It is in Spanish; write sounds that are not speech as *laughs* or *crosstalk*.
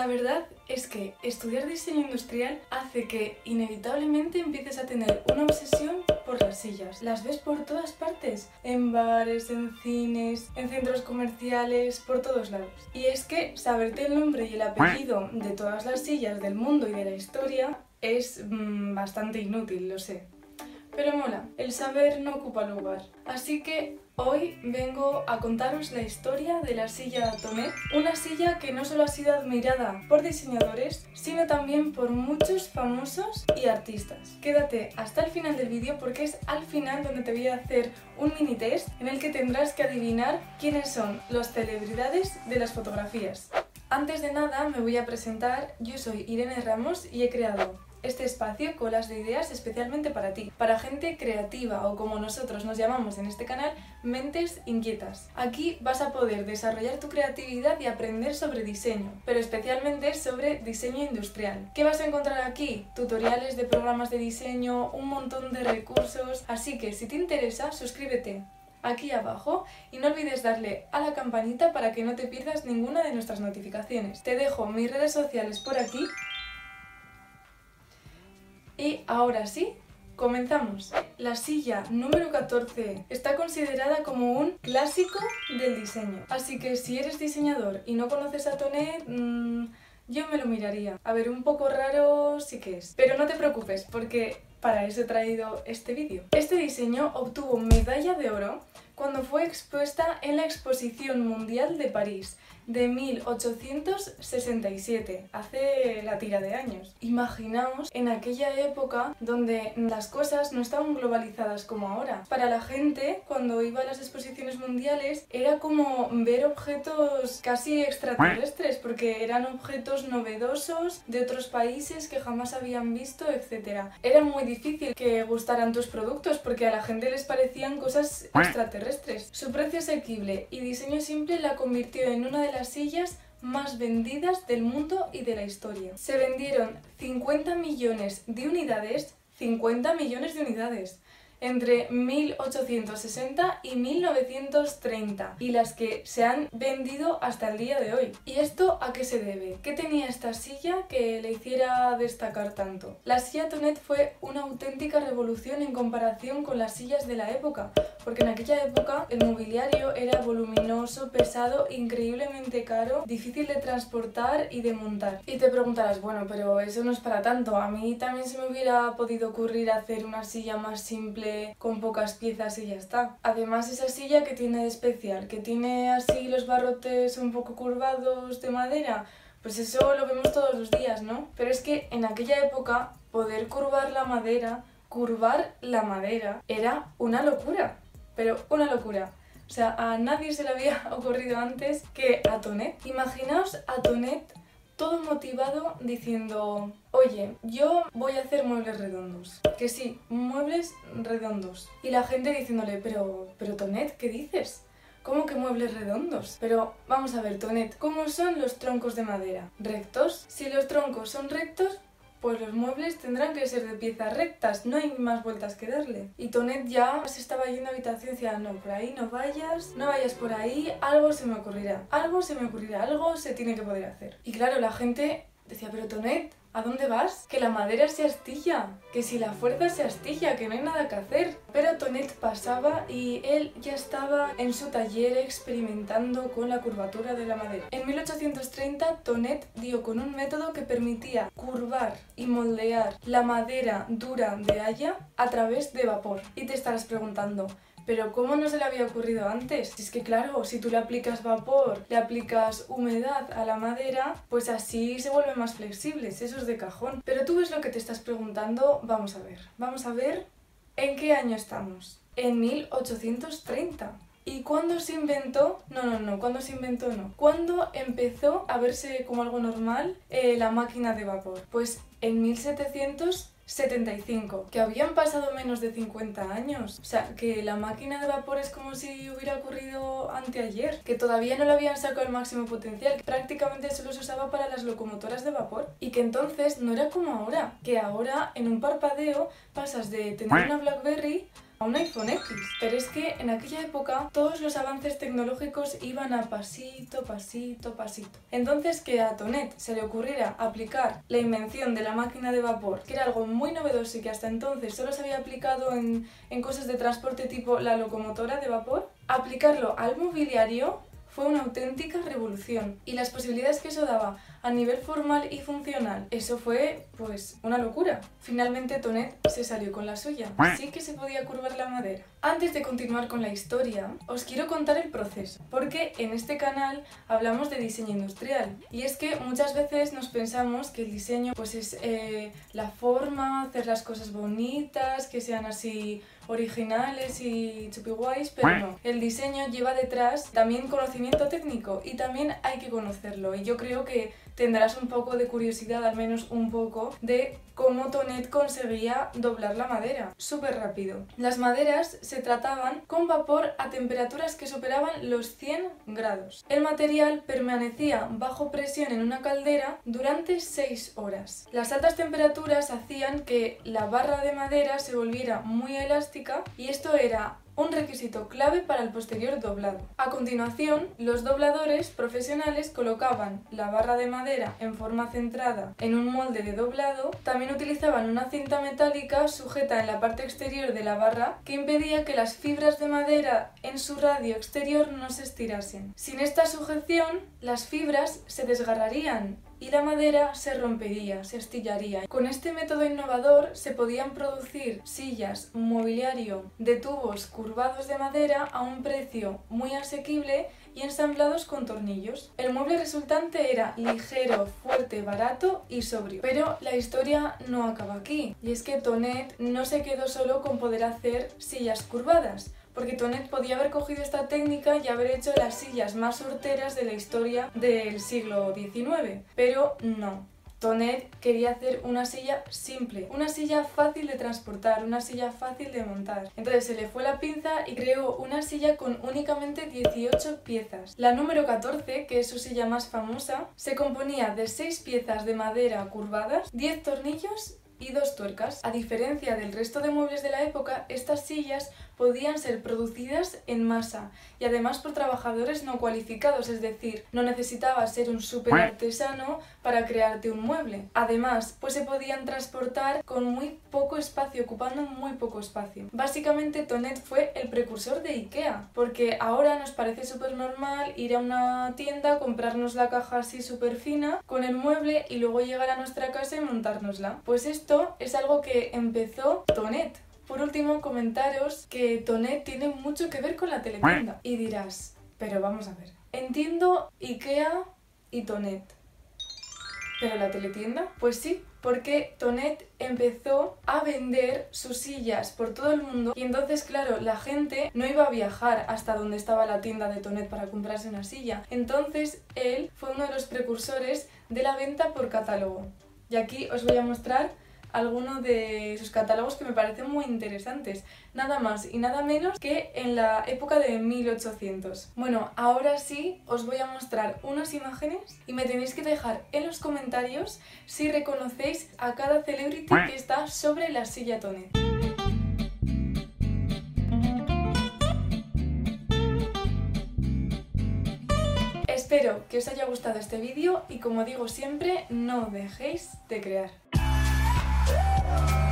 La verdad es que estudiar diseño industrial hace que inevitablemente empieces a tener una obsesión por las sillas. Las ves por todas partes, en bares, en cines, en centros comerciales, por todos lados. Y es que saberte el nombre y el apellido de todas las sillas del mundo y de la historia es mm, bastante inútil, lo sé. Pero mola, el saber no ocupa lugar. Así que hoy vengo a contaros la historia de la silla Tonet, una silla que no solo ha sido admirada por diseñadores, sino también por muchos famosos y artistas. Quédate hasta el final del vídeo porque es al final donde te voy a hacer un mini test en el que tendrás que adivinar quiénes son las celebridades de las fotografías. Antes de nada me voy a presentar, yo soy Irene Ramos y he creado este espacio colas de ideas especialmente para ti, para gente creativa o como nosotros nos llamamos en este canal, mentes inquietas. Aquí vas a poder desarrollar tu creatividad y aprender sobre diseño, pero especialmente sobre diseño industrial. ¿Qué vas a encontrar aquí? Tutoriales de programas de diseño, un montón de recursos, así que si te interesa, suscríbete aquí abajo y no olvides darle a la campanita para que no te pierdas ninguna de nuestras notificaciones. Te dejo mis redes sociales por aquí y ahora sí, comenzamos. La silla número 14 está considerada como un clásico del diseño. Así que si eres diseñador y no conoces a Tonet, mmm, yo me lo miraría. A ver, un poco raro sí que es. Pero no te preocupes, porque para eso he traído este vídeo. Este diseño obtuvo medalla de oro cuando fue expuesta en la Exposición Mundial de París de 1867, hace la tira de años. Imaginaos en aquella época donde las cosas no estaban globalizadas como ahora. Para la gente, cuando iba a las exposiciones mundiales, era como ver objetos casi extraterrestres, porque eran objetos novedosos de otros países que jamás habían visto, etc. Era muy difícil que gustaran tus productos porque a la gente les parecían cosas extraterrestres. Su precio asequible y diseño simple la convirtió en una de las sillas más vendidas del mundo y de la historia. Se vendieron 50 millones de unidades, 50 millones de unidades entre 1860 y 1930 y las que se han vendido hasta el día de hoy. ¿Y esto a qué se debe? ¿Qué tenía esta silla que le hiciera destacar tanto? La silla Tonet fue una auténtica revolución en comparación con las sillas de la época, porque en aquella época el mobiliario era voluminoso, pesado, increíblemente caro, difícil de transportar y de montar. Y te preguntarás, bueno, pero eso no es para tanto, a mí también se me hubiera podido ocurrir hacer una silla más simple con pocas piezas y ya está. Además esa silla que tiene de especial, que tiene así los barrotes un poco curvados de madera, pues eso lo vemos todos los días, ¿no? Pero es que en aquella época poder curvar la madera, curvar la madera, era una locura, pero una locura. O sea, a nadie se le había *laughs* ocurrido antes que a Tonet. Imaginaos a Tonet todo motivado diciendo, oye, yo voy a hacer muebles redondos. Que sí, muebles redondos. Y la gente diciéndole, pero, pero Tonet, ¿qué dices? ¿Cómo que muebles redondos? Pero vamos a ver, Tonet, ¿cómo son los troncos de madera? ¿Rectos? Si los troncos son rectos, pues los muebles tendrán que ser de piezas rectas, no hay más vueltas que darle. Y Tonet ya se estaba yendo a habitación y decía, no, por ahí no vayas, no vayas por ahí, algo se me ocurrirá, algo se me ocurrirá, algo se tiene que poder hacer. Y claro, la gente decía, pero Tonet, ¿A dónde vas? Que la madera se astilla, que si la fuerza se astilla, que no hay nada que hacer. Pero Tonet pasaba y él ya estaba en su taller experimentando con la curvatura de la madera. En 1830 Tonet dio con un método que permitía curvar y moldear la madera dura de haya a través de vapor. Y te estarás preguntando, pero ¿cómo no se le había ocurrido antes? Es que claro, si tú le aplicas vapor, le aplicas humedad a la madera, pues así se vuelve más flexibles, eso es de cajón. Pero tú ves lo que te estás preguntando, vamos a ver. Vamos a ver en qué año estamos. En 1830. ¿Y cuándo se inventó? No, no, no, ¿cuándo se inventó? No. ¿Cuándo empezó a verse como algo normal eh, la máquina de vapor? Pues en 1700 75, que habían pasado menos de 50 años. O sea, que la máquina de vapor es como si hubiera ocurrido anteayer, que todavía no lo habían sacado al máximo potencial, que prácticamente solo se usaba para las locomotoras de vapor. Y que entonces no era como ahora, que ahora en un parpadeo pasas de tener una BlackBerry a un iPhone X. Pero es que en aquella época todos los avances tecnológicos iban a pasito, pasito, pasito. Entonces que a Tonet se le ocurriera aplicar la invención de la máquina de vapor, que era algo muy novedoso y que hasta entonces solo se había aplicado en, en cosas de transporte tipo la locomotora de vapor, aplicarlo al mobiliario fue una auténtica revolución y las posibilidades que eso daba a nivel formal y funcional, eso fue pues una locura. Finalmente Tonet se salió con la suya, sí que se podía curvar la madera. Antes de continuar con la historia, os quiero contar el proceso, porque en este canal hablamos de diseño industrial y es que muchas veces nos pensamos que el diseño pues es eh, la forma, hacer las cosas bonitas, que sean así originales y chupi guays, pero no. El diseño lleva detrás también conocimiento técnico y también hay que conocerlo. Y yo creo que tendrás un poco de curiosidad, al menos un poco, de cómo Tonet conseguía doblar la madera. Súper rápido. Las maderas se trataban con vapor a temperaturas que superaban los 100 grados. El material permanecía bajo presión en una caldera durante 6 horas. Las altas temperaturas hacían que la barra de madera se volviera muy elástica y esto era un requisito clave para el posterior doblado. A continuación, los dobladores profesionales colocaban la barra de madera en forma centrada en un molde de doblado, también utilizaban una cinta metálica sujeta en la parte exterior de la barra que impedía que las fibras de madera en su radio exterior no se estirasen. Sin esta sujeción, las fibras se desgarrarían y la madera se rompería, se astillaría. Con este método innovador se podían producir sillas, mobiliario de tubos curvados de madera a un precio muy asequible y ensamblados con tornillos. El mueble resultante era ligero, fuerte, barato y sobrio. Pero la historia no acaba aquí, y es que Tonet no se quedó solo con poder hacer sillas curvadas, porque Tonet podía haber cogido esta técnica y haber hecho las sillas más horteras de la historia del siglo XIX, pero no. Tonet quería hacer una silla simple, una silla fácil de transportar, una silla fácil de montar. Entonces se le fue la pinza y creó una silla con únicamente 18 piezas. La número 14, que es su silla más famosa, se componía de 6 piezas de madera curvadas, 10 tornillos y dos tuercas. A diferencia del resto de muebles de la época, estas sillas podían ser producidas en masa y además por trabajadores no cualificados, es decir, no necesitabas ser un súper artesano para crearte un mueble. Además, pues se podían transportar con muy poco espacio, ocupando muy poco espacio. Básicamente Tonet fue el precursor de IKEA, porque ahora nos parece súper normal ir a una tienda, comprarnos la caja así súper fina con el mueble y luego llegar a nuestra casa y montárnosla. Pues esto es algo que empezó Tonet. Por último, comentaros que Tonet tiene mucho que ver con la teletienda. Y dirás, pero vamos a ver. Entiendo IKEA y Tonet. ¿Pero la teletienda? Pues sí, porque Tonet empezó a vender sus sillas por todo el mundo y entonces claro la gente no iba a viajar hasta donde estaba la tienda de Tonet para comprarse una silla entonces él fue uno de los precursores de la venta por catálogo y aquí os voy a mostrar algunos de sus catálogos que me parecen muy interesantes. Nada más y nada menos que en la época de 1800. Bueno, ahora sí os voy a mostrar unas imágenes y me tenéis que dejar en los comentarios si reconocéis a cada celebrity que está sobre la silla Tony. Espero que os haya gustado este vídeo y como digo siempre, no dejéis de crear. Bye.